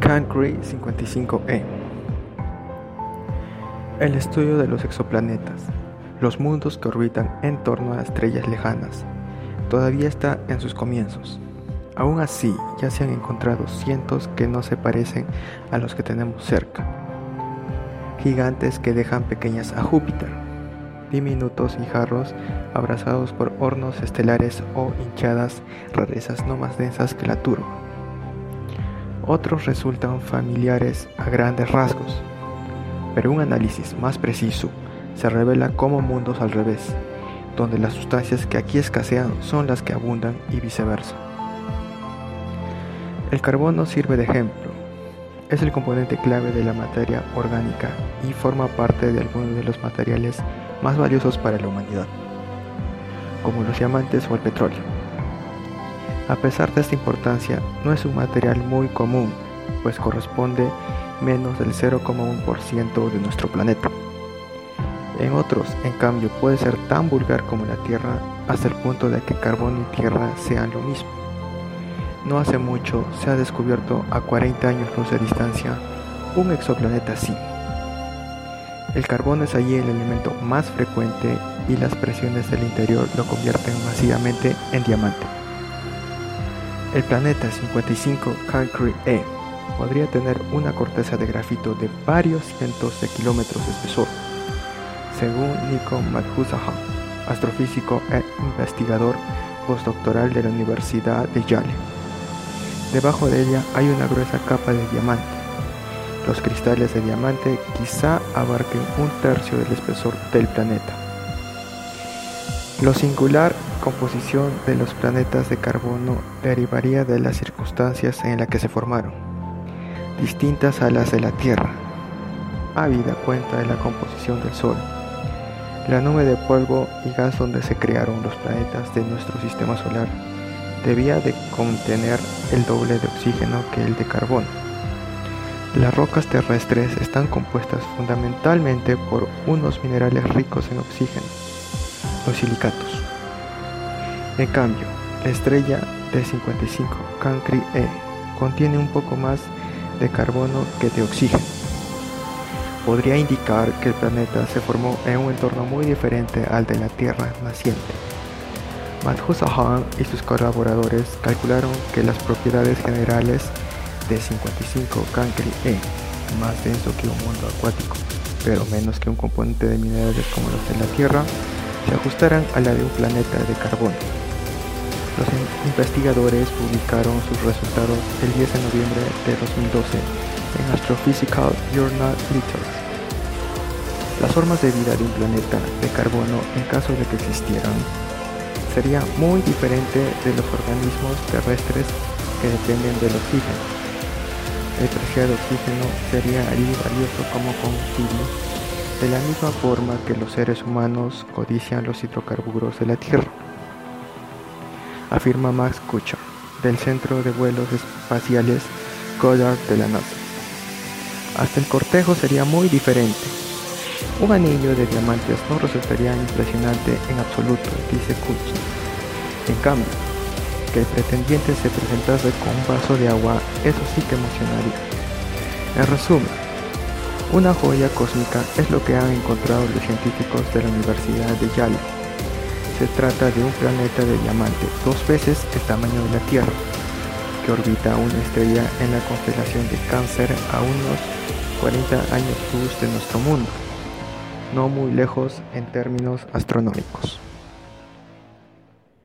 Cancri 55e El estudio de los exoplanetas, los mundos que orbitan en torno a estrellas lejanas, todavía está en sus comienzos. Aún así, ya se han encontrado cientos que no se parecen a los que tenemos cerca. Gigantes que dejan pequeñas a Júpiter, diminutos y jarros abrazados por hornos estelares o hinchadas rarezas no más densas que la turba otros resultan familiares a grandes rasgos, pero un análisis más preciso se revela como mundos al revés, donde las sustancias que aquí escasean son las que abundan y viceversa. El carbono sirve de ejemplo. Es el componente clave de la materia orgánica y forma parte de algunos de los materiales más valiosos para la humanidad, como los diamantes o el petróleo. A pesar de esta importancia, no es un material muy común, pues corresponde menos del 0,1% de nuestro planeta. En otros, en cambio, puede ser tan vulgar como la Tierra hasta el punto de que carbón y Tierra sean lo mismo. No hace mucho se ha descubierto a 40 años luz de distancia un exoplaneta así. El carbón es allí el elemento más frecuente y las presiones del interior lo convierten masivamente en diamante. El planeta 55 Cancri E podría tener una corteza de grafito de varios cientos de kilómetros de espesor, según Nico Madhusaha, astrofísico e investigador postdoctoral de la Universidad de Yale. Debajo de ella hay una gruesa capa de diamante. Los cristales de diamante quizá abarquen un tercio del espesor del planeta. Lo singular composición de los planetas de carbono derivaría de las circunstancias en las que se formaron, distintas a las de la Tierra, habida cuenta de la composición del Sol, la nube de polvo y gas donde se crearon los planetas de nuestro sistema solar debía de contener el doble de oxígeno que el de carbono. Las rocas terrestres están compuestas fundamentalmente por unos minerales ricos en oxígeno los silicatos. En cambio, la estrella de 55 Cancri E contiene un poco más de carbono que de oxígeno. Podría indicar que el planeta se formó en un entorno muy diferente al de la Tierra naciente. Mathusahan y sus colaboradores calcularon que las propiedades generales de 55 Cancri E, más denso que un mundo acuático, pero menos que un componente de minerales como los de la Tierra, se ajustaran a la de un planeta de carbono. Los investigadores publicaron sus resultados el 10 de noviembre de 2012 en Astrophysical Journal Literature. Las formas de vida de un planeta de carbono, en caso de que existieran, sería muy diferente de los organismos terrestres que dependen del oxígeno. El preciado oxígeno sería allí valioso como combustible de la misma forma que los seres humanos codician los hidrocarburos de la Tierra, afirma Max Kuchar, del Centro de Vuelos Espaciales Goddard de la NASA. Hasta el cortejo sería muy diferente. Un anillo de diamantes no resultaría impresionante en absoluto, dice Kuchar. En cambio, que el pretendiente se presentase con un vaso de agua, eso sí que emocionaría. En resumen, una joya cósmica es lo que han encontrado los científicos de la Universidad de Yale. Se trata de un planeta de diamante dos veces el tamaño de la Tierra, que orbita una estrella en la constelación de Cáncer a unos 40 años luz de nuestro mundo, no muy lejos en términos astronómicos.